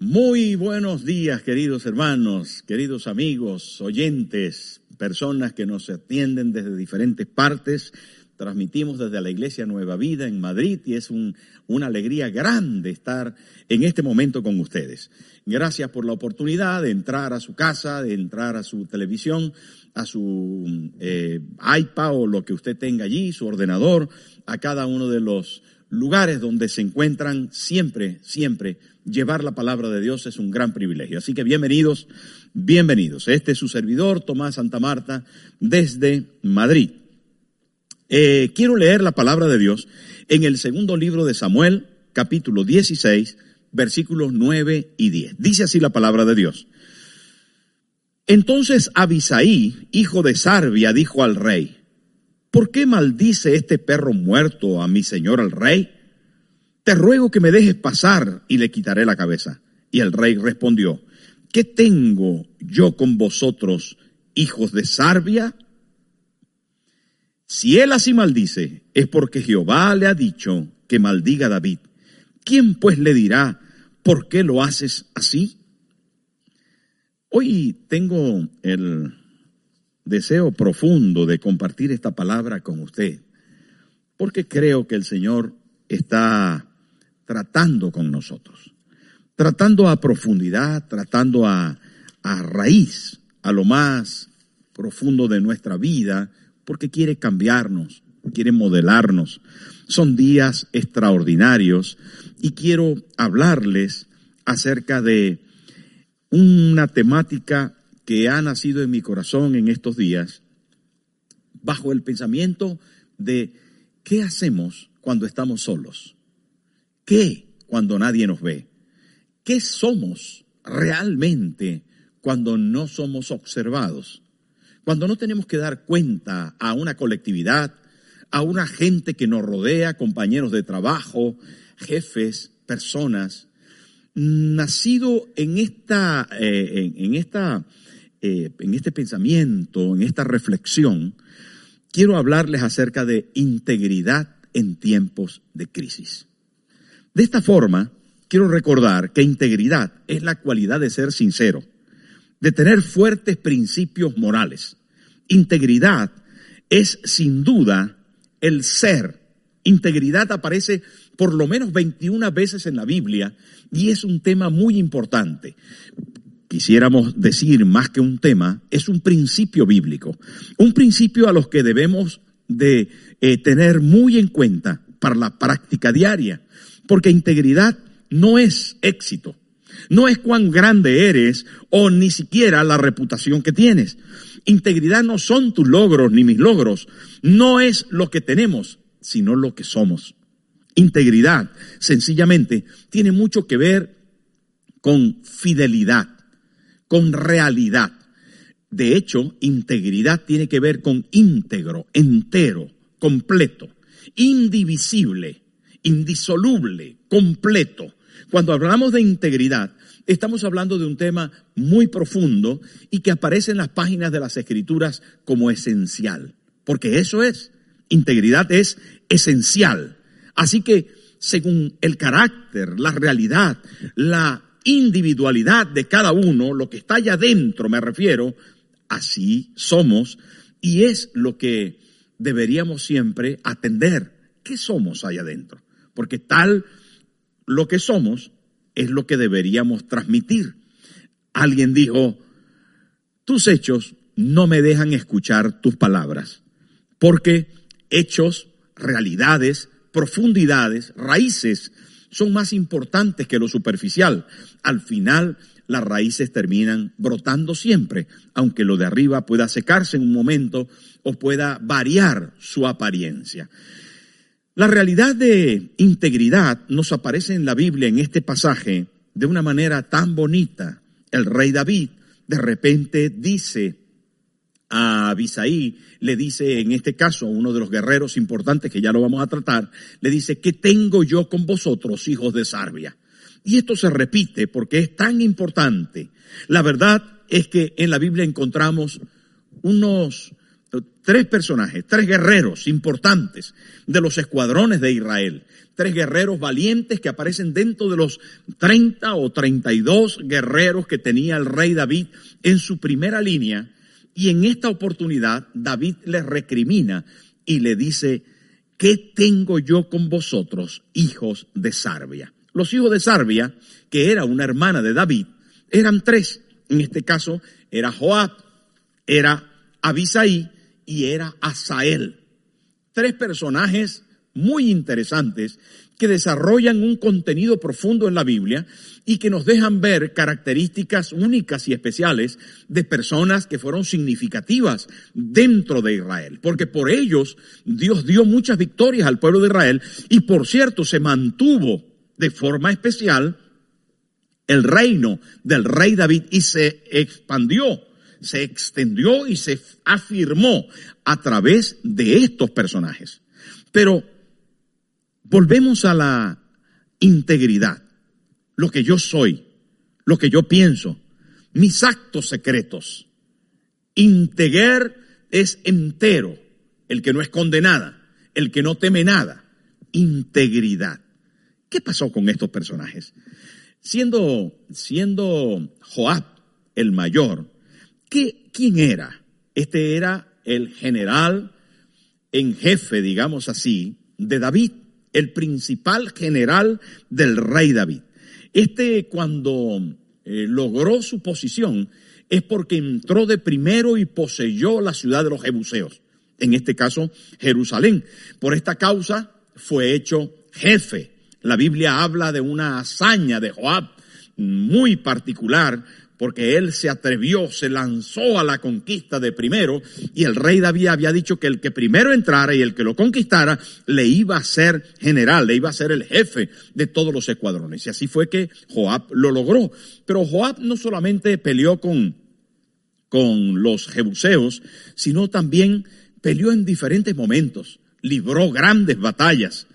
Muy buenos días, queridos hermanos, queridos amigos, oyentes, personas que nos atienden desde diferentes partes. Transmitimos desde la Iglesia Nueva Vida en Madrid y es un, una alegría grande estar en este momento con ustedes. Gracias por la oportunidad de entrar a su casa, de entrar a su televisión, a su eh, iPad o lo que usted tenga allí, su ordenador, a cada uno de los lugares donde se encuentran siempre, siempre llevar la palabra de Dios es un gran privilegio. Así que bienvenidos, bienvenidos. Este es su servidor, Tomás Santa Marta, desde Madrid. Eh, quiero leer la palabra de Dios en el segundo libro de Samuel, capítulo 16, versículos 9 y 10. Dice así la palabra de Dios. Entonces Abisaí, hijo de Sarbia, dijo al rey, ¿por qué maldice este perro muerto a mi señor el rey? Te ruego que me dejes pasar y le quitaré la cabeza. Y el rey respondió, ¿qué tengo yo con vosotros, hijos de Sarbia? Si él así maldice, es porque Jehová le ha dicho que maldiga a David. ¿Quién pues le dirá, ¿por qué lo haces así? Hoy tengo el deseo profundo de compartir esta palabra con usted, porque creo que el Señor está tratando con nosotros, tratando a profundidad, tratando a, a raíz, a lo más profundo de nuestra vida, porque quiere cambiarnos, quiere modelarnos. Son días extraordinarios y quiero hablarles acerca de una temática que ha nacido en mi corazón en estos días bajo el pensamiento de qué hacemos cuando estamos solos, qué cuando nadie nos ve, qué somos realmente cuando no somos observados, cuando no tenemos que dar cuenta a una colectividad, a una gente que nos rodea, compañeros de trabajo, jefes, personas, nacido en esta, eh, en, esta, eh, en este pensamiento, en esta reflexión, quiero hablarles acerca de integridad en tiempos de crisis. De esta forma, quiero recordar que integridad es la cualidad de ser sincero, de tener fuertes principios morales. Integridad es sin duda el ser. Integridad aparece por lo menos 21 veces en la Biblia y es un tema muy importante. Quisiéramos decir más que un tema, es un principio bíblico, un principio a los que debemos de eh, tener muy en cuenta para la práctica diaria, porque integridad no es éxito, no es cuán grande eres o ni siquiera la reputación que tienes. Integridad no son tus logros ni mis logros, no es lo que tenemos, sino lo que somos. Integridad, sencillamente, tiene mucho que ver con fidelidad, con realidad. De hecho, integridad tiene que ver con íntegro, entero, completo, indivisible, indisoluble, completo. Cuando hablamos de integridad, estamos hablando de un tema muy profundo y que aparece en las páginas de las escrituras como esencial, porque eso es, integridad es esencial. Así que según el carácter, la realidad, la individualidad de cada uno, lo que está allá adentro, me refiero, así somos y es lo que deberíamos siempre atender. ¿Qué somos allá adentro? Porque tal lo que somos es lo que deberíamos transmitir. Alguien dijo, tus hechos no me dejan escuchar tus palabras, porque hechos, realidades, profundidades, raíces, son más importantes que lo superficial. Al final, las raíces terminan brotando siempre, aunque lo de arriba pueda secarse en un momento o pueda variar su apariencia. La realidad de integridad nos aparece en la Biblia en este pasaje de una manera tan bonita. El rey David de repente dice a Abisaí, le dice en este caso a uno de los guerreros importantes que ya lo vamos a tratar, le dice, ¿qué tengo yo con vosotros, hijos de Sarbia? Y esto se repite porque es tan importante. La verdad es que en la Biblia encontramos unos tres personajes, tres guerreros importantes de los escuadrones de Israel, tres guerreros valientes que aparecen dentro de los 30 o 32 guerreros que tenía el rey David en su primera línea, y en esta oportunidad David les recrimina y le dice, ¿qué tengo yo con vosotros, hijos de Sarbia? Los hijos de Sarbia, que era una hermana de David, eran tres. En este caso era Joab, era Abisaí y era Asael. Tres personajes muy interesantes que desarrollan un contenido profundo en la Biblia y que nos dejan ver características únicas y especiales de personas que fueron significativas dentro de Israel. Porque por ellos Dios dio muchas victorias al pueblo de Israel y por cierto se mantuvo de forma especial el reino del rey David y se expandió se extendió y se afirmó a través de estos personajes. Pero volvemos a la integridad, lo que yo soy, lo que yo pienso, mis actos secretos. Integer es entero, el que no esconde nada, el que no teme nada. Integridad. ¿Qué pasó con estos personajes? Siendo, siendo Joab el mayor, ¿Qué, ¿Quién era? Este era el general en jefe, digamos así, de David, el principal general del rey David. Este cuando eh, logró su posición es porque entró de primero y poseyó la ciudad de los Jebuseos, en este caso Jerusalén. Por esta causa fue hecho jefe. La Biblia habla de una hazaña de Joab muy particular porque él se atrevió, se lanzó a la conquista de primero, y el rey David había dicho que el que primero entrara y el que lo conquistara le iba a ser general, le iba a ser el jefe de todos los escuadrones. Y así fue que Joab lo logró. Pero Joab no solamente peleó con, con los jebuseos, sino también peleó en diferentes momentos, libró grandes batallas,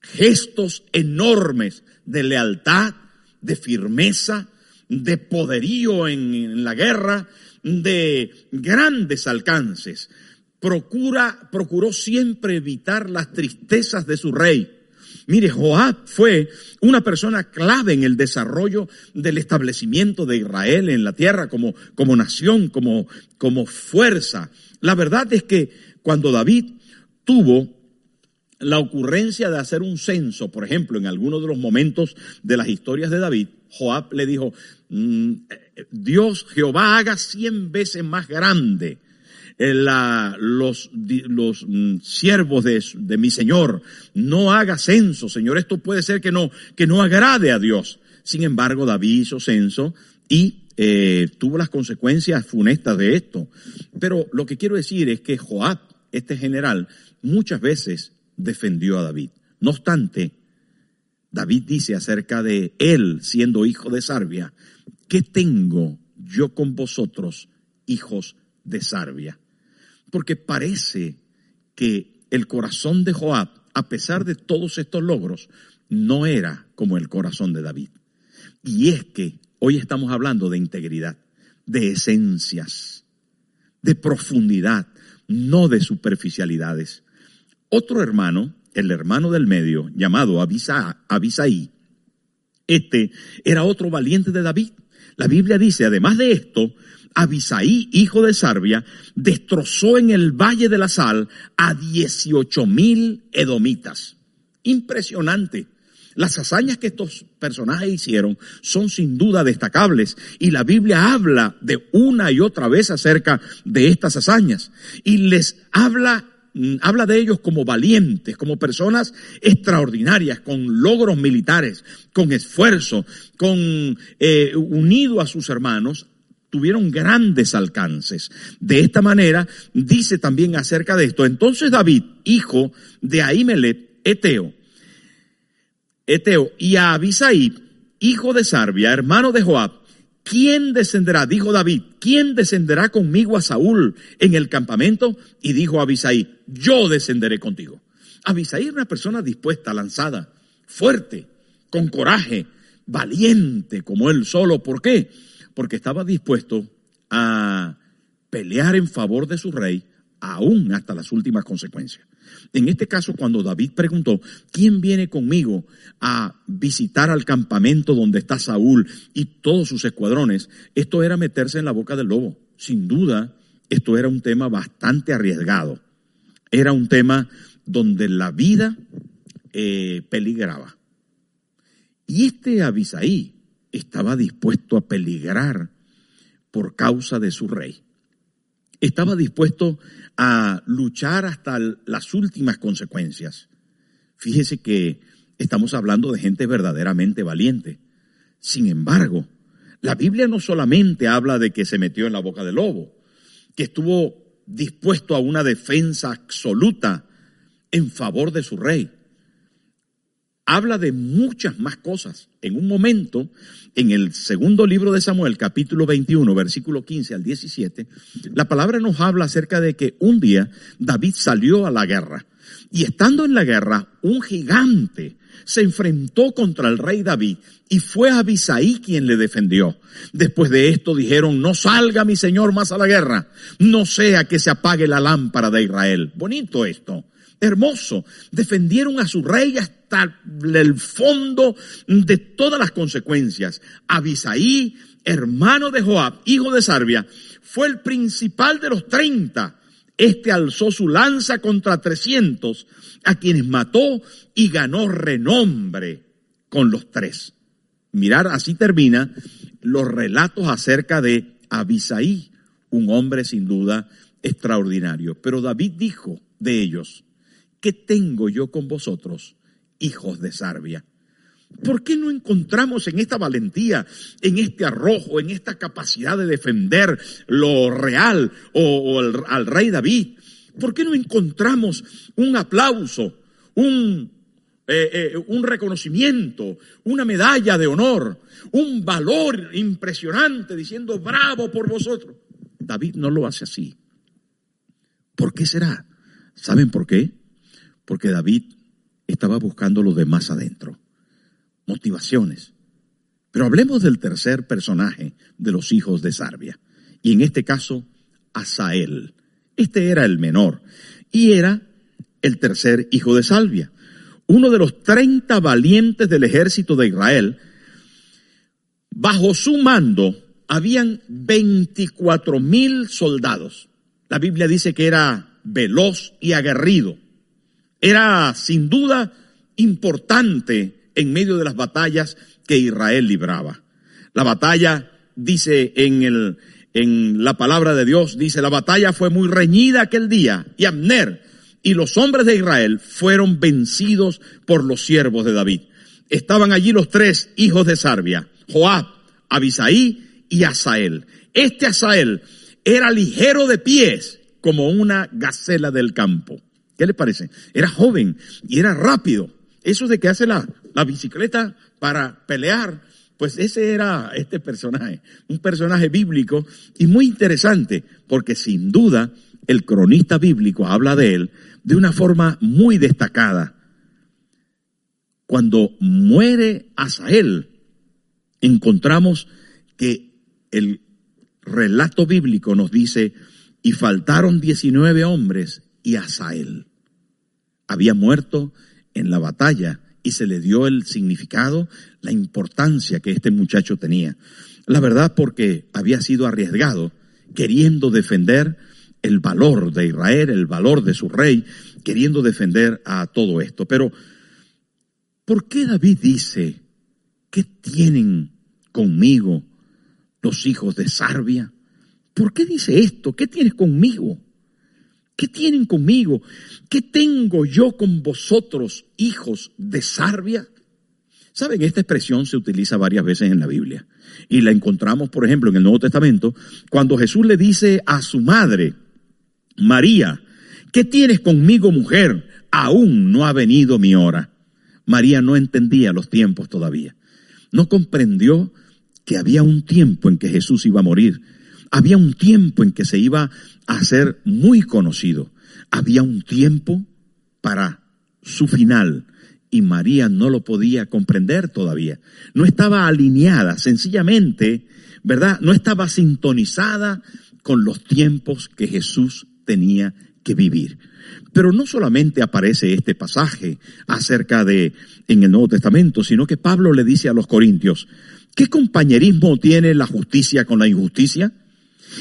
gestos enormes de lealtad, de firmeza, de poderío en, la guerra, de grandes alcances. Procura, procuró siempre evitar las tristezas de su rey. Mire, Joab fue una persona clave en el desarrollo del establecimiento de Israel en la tierra como, como nación, como, como fuerza. La verdad es que cuando David tuvo la ocurrencia de hacer un censo, por ejemplo, en algunos de los momentos de las historias de David, Joab le dijo, mm, Dios, Jehová haga cien veces más grande eh, los, mm, siervos de, de, mi Señor. No haga censo, Señor. Esto puede ser que no, que no agrade a Dios. Sin embargo, David hizo censo y eh, tuvo las consecuencias funestas de esto. Pero lo que quiero decir es que Joab, este general, muchas veces defendió a David. No obstante, David dice acerca de él siendo hijo de Sarbia, ¿qué tengo yo con vosotros, hijos de Sarbia? Porque parece que el corazón de Joab, a pesar de todos estos logros, no era como el corazón de David. Y es que hoy estamos hablando de integridad, de esencias, de profundidad, no de superficialidades. Otro hermano, el hermano del medio, llamado Abisaí, este era otro valiente de David. La Biblia dice, además de esto, Abisaí, hijo de Sarbia, destrozó en el Valle de la Sal a 18 mil edomitas. Impresionante. Las hazañas que estos personajes hicieron son sin duda destacables y la Biblia habla de una y otra vez acerca de estas hazañas y les habla habla de ellos como valientes, como personas extraordinarias, con logros militares, con esfuerzo, con eh, unido a sus hermanos, tuvieron grandes alcances. De esta manera dice también acerca de esto. Entonces David, hijo de Ahimelet, Eteo, Eteo y a hijo de Sarbia, hermano de Joab, ¿quién descenderá? Dijo David, ¿quién descenderá conmigo a Saúl en el campamento? Y dijo Abisaí, yo descenderé contigo. Abisaí era una persona dispuesta, lanzada, fuerte, con coraje, valiente como él solo. ¿Por qué? Porque estaba dispuesto a pelear en favor de su rey, aún hasta las últimas consecuencias. En este caso, cuando David preguntó, ¿quién viene conmigo a visitar al campamento donde está Saúl y todos sus escuadrones? Esto era meterse en la boca del lobo. Sin duda, esto era un tema bastante arriesgado. Era un tema donde la vida eh, peligraba. Y este Abisaí estaba dispuesto a peligrar por causa de su rey estaba dispuesto a luchar hasta las últimas consecuencias. Fíjese que estamos hablando de gente verdaderamente valiente. Sin embargo, la Biblia no solamente habla de que se metió en la boca del lobo, que estuvo dispuesto a una defensa absoluta en favor de su rey habla de muchas más cosas. En un momento, en el segundo libro de Samuel, capítulo 21, versículo 15 al 17, la palabra nos habla acerca de que un día David salió a la guerra. Y estando en la guerra, un gigante se enfrentó contra el rey David y fue Abisaí quien le defendió. Después de esto dijeron, no salga mi señor más a la guerra, no sea que se apague la lámpara de Israel. Bonito esto hermoso. Defendieron a su rey el fondo de todas las consecuencias. Abisaí, hermano de Joab, hijo de Sarbia, fue el principal de los treinta. Este alzó su lanza contra trescientos, a quienes mató y ganó renombre con los tres. Mirar, así termina los relatos acerca de Abisaí, un hombre sin duda extraordinario. Pero David dijo de ellos, ¿qué tengo yo con vosotros, hijos de Sarbia? ¿Por qué no encontramos en esta valentía, en este arrojo, en esta capacidad de defender lo real o, al rey David? ¿Por qué no encontramos un aplauso, eh, eh, un reconocimiento, una medalla de honor, un valor impresionante diciendo bravo por vosotros? David no lo hace así. ¿Por qué será? ¿Saben por qué? porque David estaba buscando lo de más adentro, motivaciones. Pero hablemos del tercer personaje de los hijos de Sarbia, y en este caso, Asael. Este era el menor, y era el tercer hijo de Salvia, uno de los treinta valientes del ejército de Israel. Bajo su mando habían veinticuatro mil soldados. La Biblia dice que era veloz y aguerrido era sin duda importante en medio de las batallas que Israel libraba. La batalla, dice en, el, en la palabra de Dios, dice, la batalla fue muy reñida aquel día y Abner y los hombres de Israel fueron vencidos por los siervos de David. Estaban allí los tres hijos de Sarbia, Joab, Abisaí y Asael. Este Asael era ligero de pies como una gacela del campo. ¿Qué le parece? Era joven y era rápido. Eso de que hace la, la bicicleta para pelear, pues ese era este personaje, un personaje bíblico y muy interesante, porque sin duda el cronista bíblico habla de él de una forma muy destacada. Cuando muere Asael, encontramos que el relato bíblico nos dice, y faltaron 19 hombres y Asael había muerto en la batalla y se le dio el significado, la importancia que este muchacho tenía. La verdad porque había sido arriesgado, queriendo defender el valor de Israel, el valor de su rey, queriendo defender a todo esto. Pero, ¿por qué David dice, ¿qué tienen conmigo los hijos de Sarbia? ¿Por qué dice esto? ¿Qué tienes conmigo? ¿Qué tienen conmigo? ¿Qué tengo yo con vosotros, hijos de Sarbia? Saben, esta expresión se utiliza varias veces en la Biblia. Y la encontramos, por ejemplo, en el Nuevo Testamento, cuando Jesús le dice a su madre, María, ¿qué tienes conmigo, mujer? Aún no ha venido mi hora. María no entendía los tiempos todavía. No comprendió que había un tiempo en que Jesús iba a morir. Había un tiempo en que se iba a ser muy conocido. Había un tiempo para su final y María no lo podía comprender todavía. No estaba alineada, sencillamente, ¿verdad? No estaba sintonizada con los tiempos que Jesús tenía que vivir. Pero no solamente aparece este pasaje acerca de en el Nuevo Testamento, sino que Pablo le dice a los corintios, ¿qué compañerismo tiene la justicia con la injusticia?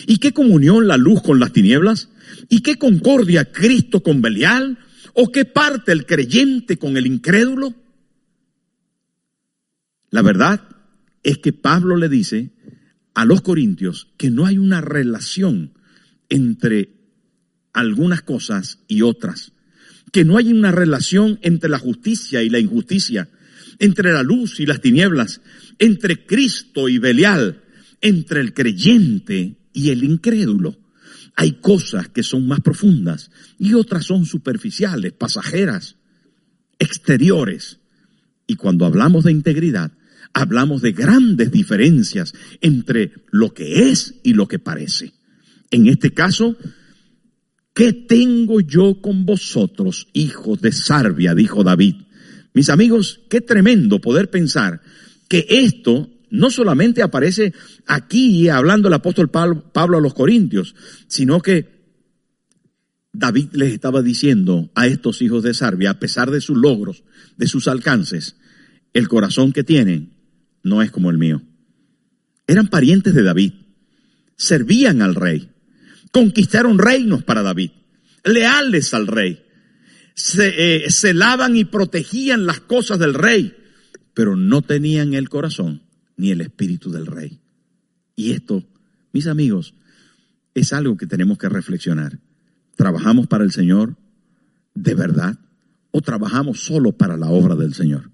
¿Y qué comunión la luz con las tinieblas? ¿Y qué concordia Cristo con Belial? ¿O qué parte el creyente con el incrédulo? La verdad es que Pablo le dice a los corintios que no hay una relación entre algunas cosas y otras, que no hay una relación entre la justicia y la injusticia, entre la luz y las tinieblas, entre Cristo y Belial, entre el creyente y el incrédulo. Hay cosas que son más profundas y otras son superficiales, pasajeras, exteriores. Y cuando hablamos de integridad, hablamos de grandes diferencias entre lo que es y lo que parece. En este caso, ¿qué tengo yo con vosotros, hijos de Sarbia? dijo David. Mis amigos, qué tremendo poder pensar que esto no solamente aparece aquí hablando el apóstol Pablo a los Corintios, sino que David les estaba diciendo a estos hijos de Sarbia, a pesar de sus logros, de sus alcances, el corazón que tienen no es como el mío. Eran parientes de David, servían al rey, conquistaron reinos para David, leales al rey, se, eh, celaban y protegían las cosas del rey, pero no tenían el corazón ni el espíritu del rey. Y esto, mis amigos, es algo que tenemos que reflexionar. ¿Trabajamos para el Señor de verdad o trabajamos solo para la obra del Señor?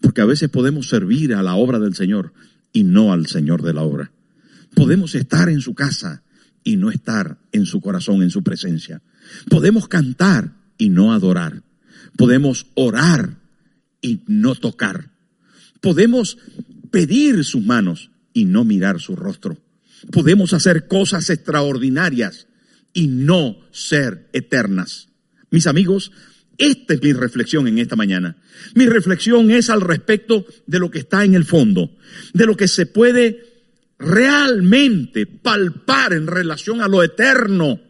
Porque a veces podemos servir a la obra del Señor y no al Señor de la obra. Podemos estar en su casa y no estar en su corazón, en su presencia. Podemos cantar y no adorar. Podemos orar y no tocar. Podemos pedir sus manos y no mirar su rostro. Podemos hacer cosas extraordinarias y no ser eternas. Mis amigos, esta es mi reflexión en esta mañana. Mi reflexión es al respecto de lo que está en el fondo, de lo que se puede realmente palpar en relación a lo eterno,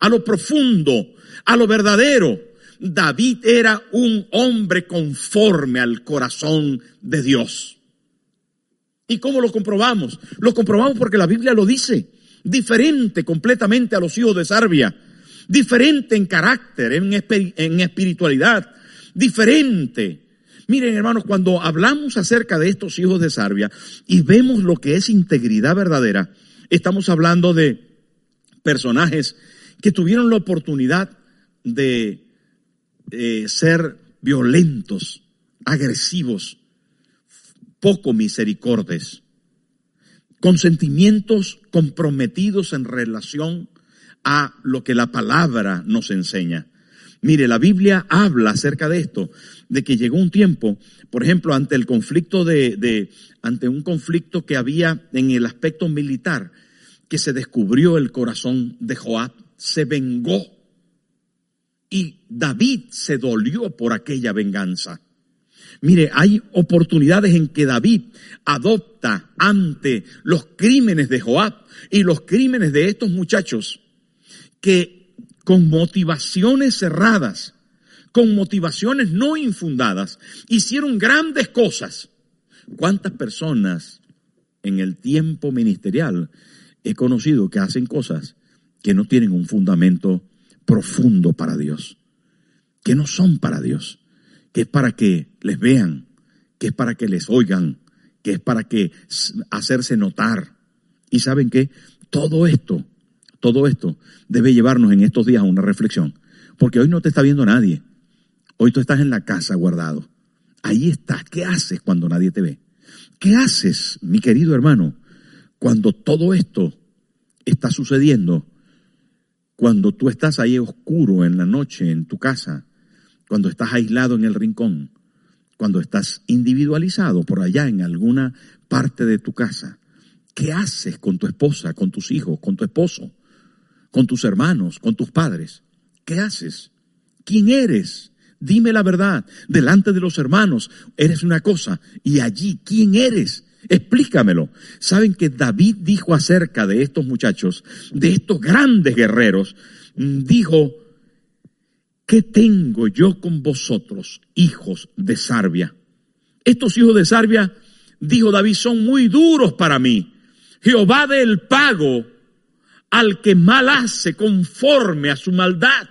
a lo profundo, a lo verdadero. David era un hombre conforme al corazón de Dios. ¿Y cómo lo comprobamos? Lo comprobamos porque la Biblia lo dice. Diferente completamente a los hijos de Sarbia. Diferente en carácter, en, espiritualidad. Diferente. Miren hermanos, cuando hablamos acerca de estos hijos de Sarbia y vemos lo que es integridad verdadera, estamos hablando de personajes que tuvieron la oportunidad de eh, ser violentos, agresivos, poco misericordes, con sentimientos comprometidos en relación a lo que la palabra nos enseña. Mire, la Biblia habla acerca de esto, de que llegó un tiempo, por ejemplo, ante el conflicto de, de, ante un conflicto que había en el aspecto militar, que se descubrió el corazón de Joab, se vengó. Y David se dolió por aquella venganza. Mire, hay oportunidades en que David adopta ante los crímenes de Joab y los crímenes de estos muchachos que con motivaciones cerradas, con motivaciones no infundadas, hicieron grandes cosas. ¿Cuántas personas en el tiempo ministerial he conocido que hacen cosas que no tienen un fundamento profundo para Dios, que no son para Dios? Que es para que les vean, que es para que les oigan, que es para que hacerse notar. Y saben que todo esto, todo esto debe llevarnos en estos días a una reflexión, porque hoy no te está viendo nadie. Hoy tú estás en la casa guardado. Ahí estás. ¿Qué haces cuando nadie te ve? ¿Qué haces, mi querido hermano, cuando todo esto está sucediendo? Cuando tú estás ahí oscuro en la noche en tu casa, cuando estás aislado en el rincón, cuando estás individualizado por allá en alguna parte de tu casa? ¿Qué haces con tu esposa, con tus hijos, con tu esposo, con tus hermanos, con tus padres? ¿Qué haces? ¿Quién eres? Dime la verdad. Delante de los hermanos eres una cosa y allí, ¿quién eres? Explícamelo. Saben que David dijo acerca de estos muchachos, de estos grandes guerreros, mm, dijo, ¿qué tengo yo con vosotros, hijos de Sarbia? Estos hijos de Sarbia, dijo David, son muy duros para mí. Jehová del pago al que mal hace conforme a su maldad.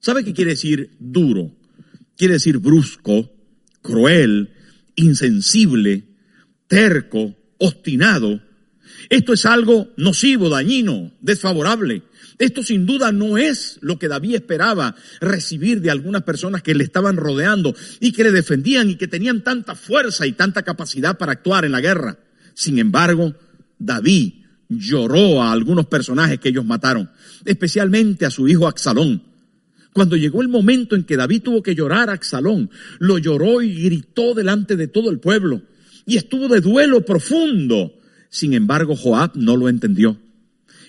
¿Sabe qué quiere decir duro? Quiere decir brusco, cruel, insensible, terco, obstinado. Esto es algo nocivo, dañino, desfavorable. Esto sin duda no es lo que David esperaba recibir de algunas personas que le estaban rodeando y que le defendían y que tenían tanta fuerza y tanta capacidad para actuar en la guerra. Sin embargo, David lloró a algunos personajes que ellos mataron, especialmente a su hijo Axalón. Cuando llegó el momento en que David tuvo que llorar a Axalón, lo lloró y gritó delante de todo el pueblo y estuvo de duelo profundo. Sin embargo, Joab no lo entendió.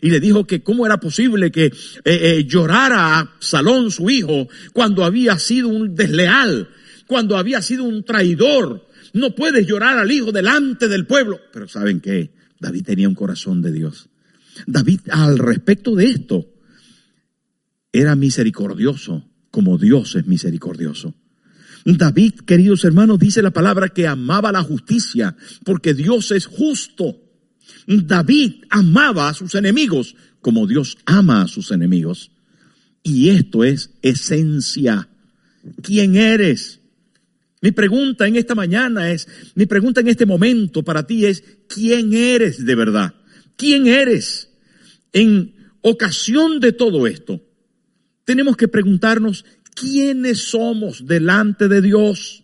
Y le dijo que cómo era posible que eh, eh, llorara a Absalón, su hijo, cuando había sido un desleal, cuando había sido un traidor. No puedes llorar al hijo delante del pueblo. Pero ¿saben qué? David tenía un corazón de Dios. David, al respecto de esto, era misericordioso como Dios es misericordioso. David, queridos hermanos, dice la palabra que amaba la justicia porque Dios es justo. David amaba a sus enemigos como Dios ama a sus enemigos. Y esto es esencia. ¿Quién eres? Mi pregunta en esta mañana es, mi pregunta en este momento para ti es, ¿quién eres de verdad? ¿Quién eres? En ocasión de todo esto, tenemos que preguntarnos, quiénes somos delante de Dios.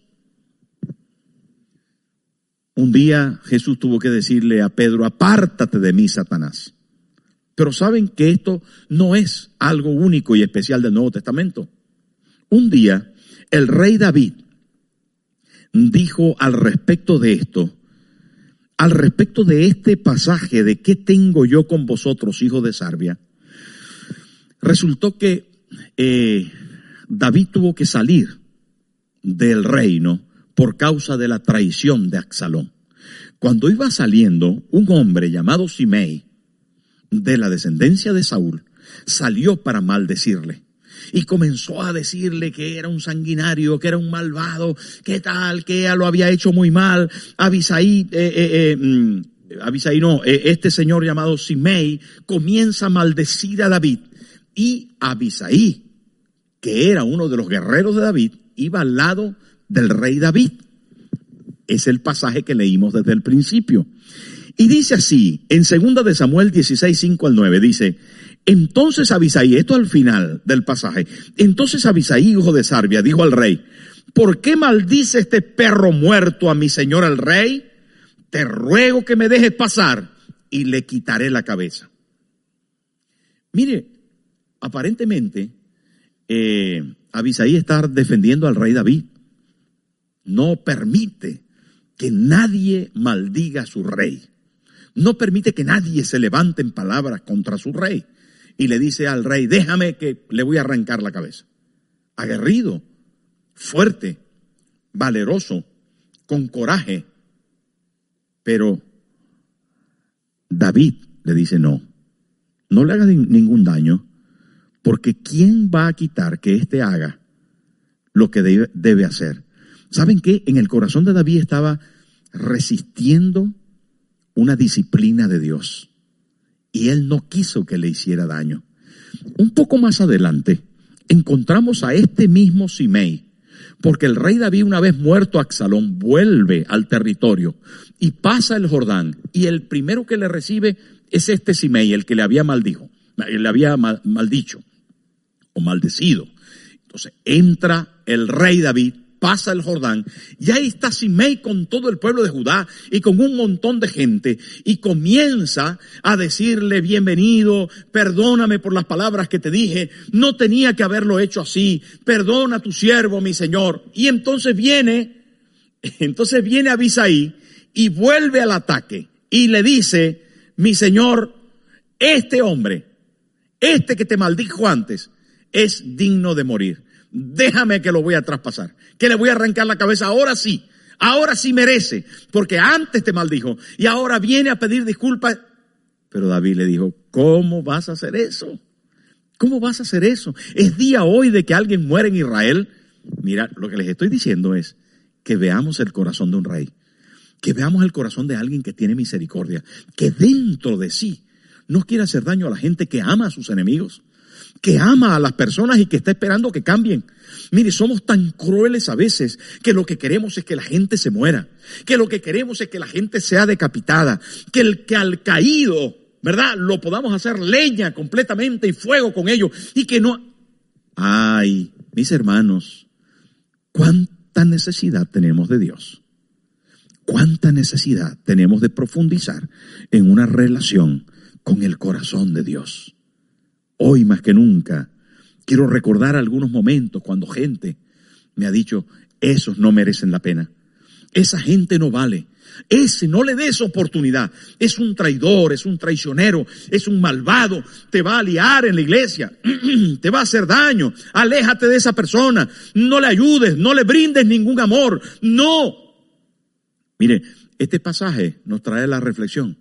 Un día Jesús tuvo que decirle a Pedro, apártate de mí, Satanás. Pero saben que esto no es algo único y especial del Nuevo Testamento. Un día el rey David dijo al respecto de esto, al respecto de este pasaje de qué tengo yo con vosotros, hijos de Sarbia, resultó que eh, David tuvo que salir del reino por causa de la traición de Axalón. Cuando iba saliendo, un hombre llamado Simei, de la descendencia de Saúl, salió para maldecirle. Y comenzó a decirle que era un sanguinario, que era un malvado, que tal, que ella lo había hecho muy mal. Abisaí, eh, eh, eh mm, no, este señor llamado Simei comienza a maldecir a David. Y Abisaí, que era uno de los guerreros de David, iba al lado del rey David. Es el pasaje que leímos desde el principio. Y dice así, en segunda de Samuel 16, 5 al 9, dice, entonces Abisaí, esto al final del pasaje, entonces Abisaí, hijo de Sarbia, dijo al rey, ¿por qué maldice este perro muerto a mi señor el rey? Te ruego que me dejes pasar y le quitaré la cabeza. Mire, aparentemente eh, Abisaí está defendiendo al rey David. No permite que nadie maldiga a su rey. No permite que nadie se levante en palabras contra su rey. Y le dice al rey, déjame que le voy a arrancar la cabeza. Aguerrido, fuerte, valeroso, con coraje. Pero David le dice, no, no le haga ningún daño, porque ¿quién va a quitar que éste haga lo que debe, hacer? ¿Saben qué? En el corazón de David estaba resistiendo una disciplina de Dios. Y él no quiso que le hiciera daño. Un poco más adelante encontramos a este mismo Simei, porque el rey David una vez muerto Axalón vuelve al territorio y pasa el Jordán y el primero que le recibe es este Simei, el que le había maldijo, le había maldicho o maldecido. Entonces entra el rey David pasa el Jordán y ahí está Simei con todo el pueblo de Judá y con un montón de gente y comienza a decirle bienvenido, perdóname por las palabras que te dije, no tenía que haberlo hecho así, perdona a tu siervo, mi Señor. Y entonces viene, entonces viene Abisaí y vuelve al ataque y le dice, mi Señor, este hombre, este que te maldijo antes, es digno de morir. Déjame que lo voy a traspasar, que le voy a arrancar la cabeza. Ahora sí, ahora sí merece, porque antes te maldijo y ahora viene a pedir disculpas. Pero David le dijo, ¿cómo vas a hacer eso? ¿Cómo vas a hacer eso? Es día hoy de que alguien muere en Israel. Mira, lo que les estoy diciendo es que veamos el corazón de un rey, que veamos el corazón de alguien que tiene misericordia, que dentro de sí no quiere hacer daño a la gente que ama a sus enemigos, que ama a las personas y que está esperando que cambien. Mire, somos tan crueles a veces que lo que queremos es que la gente se muera, que lo que queremos es que la gente sea decapitada, que el que al caído, ¿verdad? Lo podamos hacer leña completamente y fuego con ellos y que no... Ay, mis hermanos, cuánta necesidad tenemos de Dios. Cuánta necesidad tenemos de profundizar en una relación con el corazón de Dios. Hoy más que nunca, quiero recordar algunos momentos cuando gente me ha dicho, esos no merecen la pena. Esa gente no vale. Ese no le des oportunidad. Es un traidor, es un traicionero, es un malvado. Te va a liar en la iglesia. te va a hacer daño. Aléjate de esa persona. No le ayudes, no le brindes ningún amor. No. Mire, este pasaje nos trae la reflexión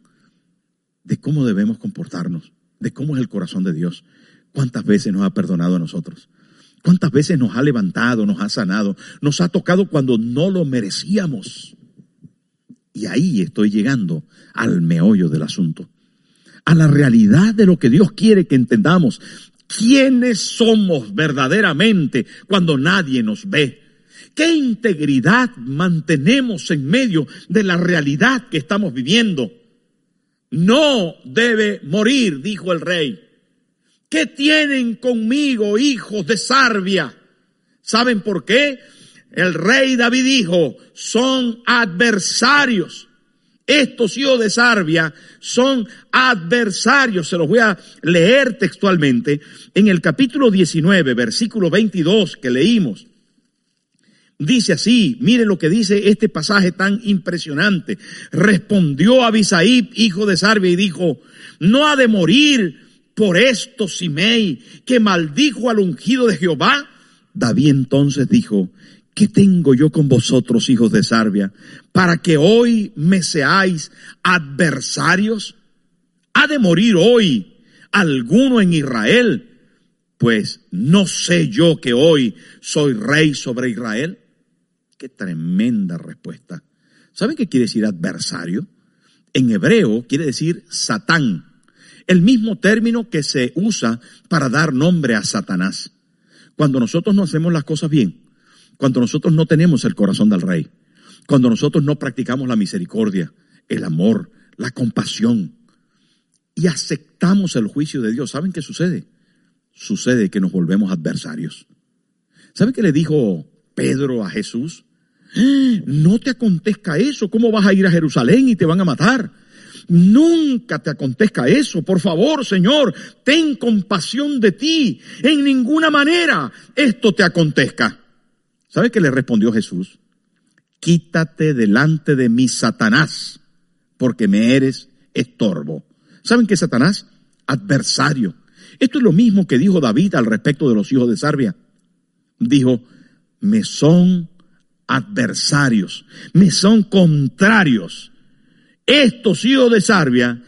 de cómo debemos comportarnos de cómo es el corazón de Dios. ¿Cuántas veces nos ha perdonado a nosotros? ¿Cuántas veces nos ha levantado, nos ha sanado, nos ha tocado cuando no lo merecíamos? Y ahí estoy llegando al meollo del asunto, a la realidad de lo que Dios quiere que entendamos. ¿Quiénes somos verdaderamente cuando nadie nos ve? ¿Qué integridad mantenemos en medio de la realidad que estamos viviendo? No debe morir, dijo el rey. ¿Qué tienen conmigo, hijos de Sarbia? ¿Saben por qué? El rey David dijo, son adversarios. Estos hijos de Sarbia son adversarios. Se los voy a leer textualmente en el capítulo 19, versículo 22 que leímos. Dice así, mire lo que dice este pasaje tan impresionante. Respondió Abisaí, hijo de Sarbia, y dijo, no ha de morir por esto Simei, que maldijo al ungido de Jehová. David entonces dijo, ¿qué tengo yo con vosotros, hijos de Sarbia, para que hoy me seáis adversarios? ¿Ha de morir hoy alguno en Israel? Pues no sé yo que hoy soy rey sobre Israel. Qué tremenda respuesta. ¿Saben qué quiere decir adversario? En hebreo quiere decir Satán, el mismo término que se usa para dar nombre a Satanás. Cuando nosotros no hacemos las cosas bien, cuando nosotros no tenemos el corazón del rey, cuando nosotros no practicamos la misericordia, el amor, la compasión y aceptamos el juicio de Dios, ¿saben qué sucede? Sucede que nos volvemos adversarios. ¿Saben qué le dijo Pedro a Jesús? No te acontezca eso. ¿Cómo vas a ir a Jerusalén y te van a matar? Nunca te acontezca eso. Por favor, Señor, ten compasión de ti. En ninguna manera esto te acontezca. ¿Sabe qué le respondió Jesús? Quítate delante de mí, Satanás, porque me eres estorbo. ¿Saben qué Satanás? Adversario. Esto es lo mismo que dijo David al respecto de los hijos de Sarbia. Dijo, me son adversarios, me son contrarios. Estos hijos de Sarbia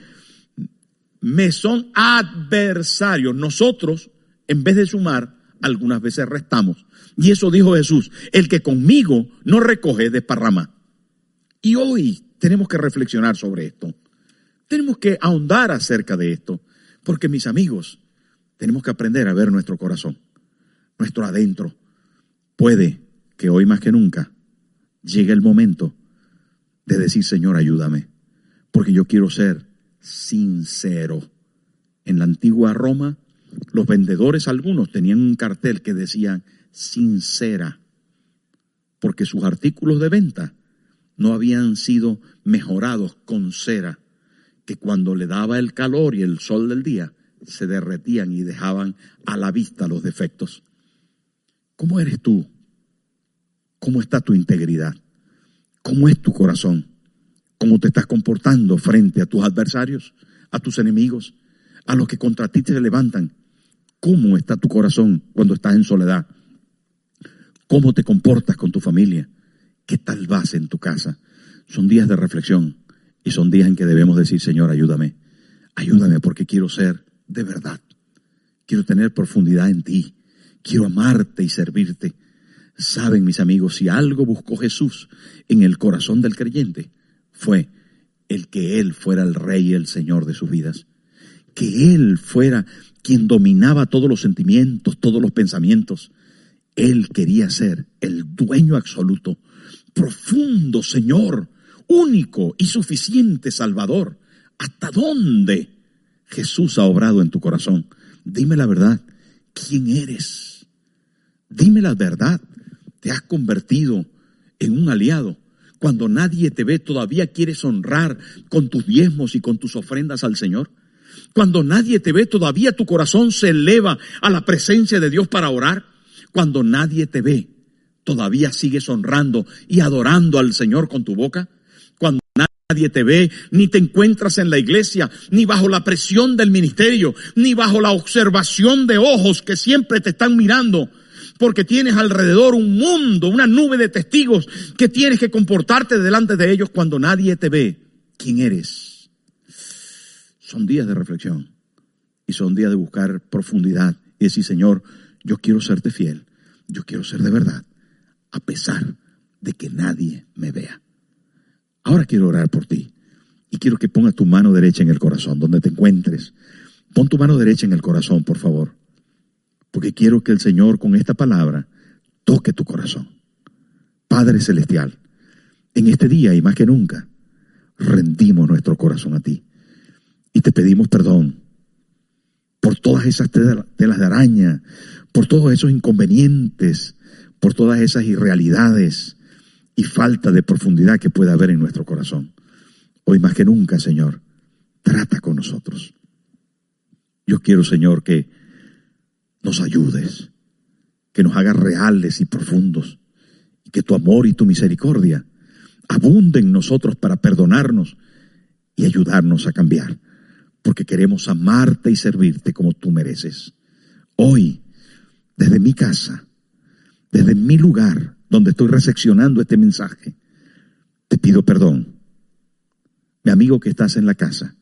me son adversarios. Nosotros, en vez de sumar, algunas veces restamos. Y eso dijo Jesús, el que conmigo no recoge, desparrama. Y hoy tenemos que reflexionar sobre esto. Tenemos que ahondar acerca de esto. Porque mis amigos, tenemos que aprender a ver nuestro corazón, nuestro adentro. Puede que hoy más que nunca llegue el momento de decir, Señor, ayúdame, porque yo quiero ser sincero. En la antigua Roma, los vendedores algunos tenían un cartel que decían sincera. porque sus artículos de venta no habían sido mejorados con cera, que cuando le daba el calor y el sol del día, se derretían y dejaban a la vista los defectos. ¿Cómo eres tú? ¿Cómo está tu integridad? ¿Cómo es tu corazón? ¿Cómo te estás comportando frente a tus adversarios, a tus enemigos, a los que contra ti te levantan? ¿Cómo está tu corazón cuando estás en soledad? ¿Cómo te comportas con tu familia? ¿Qué tal vas en tu casa? Son días de reflexión y son días en que debemos decir, Señor, ayúdame. Ayúdame porque quiero ser de verdad. Quiero tener profundidad en ti. Quiero amarte y servirte. Saben mis amigos, si algo buscó Jesús en el corazón del creyente, fue el que Él fuera el rey y el Señor de sus vidas. Que Él fuera quien dominaba todos los sentimientos, todos los pensamientos. Él quería ser el dueño absoluto, profundo Señor, único y suficiente Salvador. ¿Hasta dónde Jesús ha obrado en tu corazón? Dime la verdad. ¿Quién eres? Dime la verdad. ¿Te has convertido en un aliado? Cuando nadie te ve, todavía quieres honrar con tus diezmos y con tus ofrendas al Señor. Cuando nadie te ve, todavía tu corazón se eleva a la presencia de Dios para orar. Cuando nadie te ve, todavía sigues honrando y adorando al Señor con tu boca. Cuando nadie te ve, ni te encuentras en la iglesia, ni bajo la presión del ministerio, ni bajo la observación de ojos que siempre te están mirando, porque tienes alrededor un mundo, una nube de testigos que tienes que comportarte delante de ellos cuando nadie te ve. ¿Quién eres? Son días de reflexión y son días de buscar profundidad y decir, Señor, yo quiero serte fiel, yo quiero ser de verdad, a pesar de que nadie me vea. Ahora quiero orar por ti y quiero que pongas tu mano derecha en el corazón, donde te encuentres. Pon tu mano derecha en el corazón, por favor, porque quiero que el Señor con esta palabra toque tu corazón. Padre Celestial, en este día y más que nunca, rendimos nuestro corazón a ti y te pedimos perdón por todas esas telas de araña, por todos esos inconvenientes, por todas esas irrealidades y falta de profundidad que pueda haber en nuestro corazón. Hoy más que nunca, Señor, trata con nosotros. Yo quiero, Señor, que nos ayudes, que nos hagas reales y profundos, y que tu amor y tu misericordia abunden en nosotros para perdonarnos y ayudarnos a cambiar porque queremos amarte y servirte como tú mereces. Hoy, desde mi casa, desde mi lugar donde estoy recepcionando este mensaje, te pido perdón. Mi amigo que estás en la casa,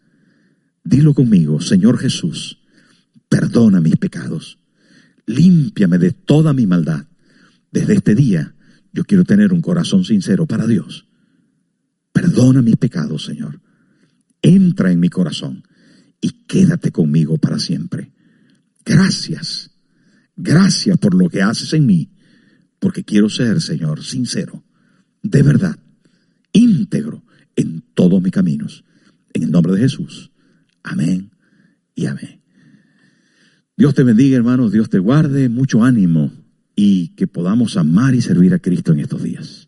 dilo conmigo, Señor Jesús, perdona mis pecados, límpiame de toda mi maldad. Desde este día yo quiero tener un corazón sincero para Dios. Perdona mis pecados, Señor. Entra en mi corazón y quédate conmigo para siempre. Gracias, gracias por lo que haces en mí, porque quiero ser, Señor, sincero, de verdad, íntegro en todos mis caminos. En el nombre de Jesús. Amén y amén. Dios te bendiga, hermanos, Dios te guarde, mucho ánimo y que podamos amar y servir a Cristo en estos días.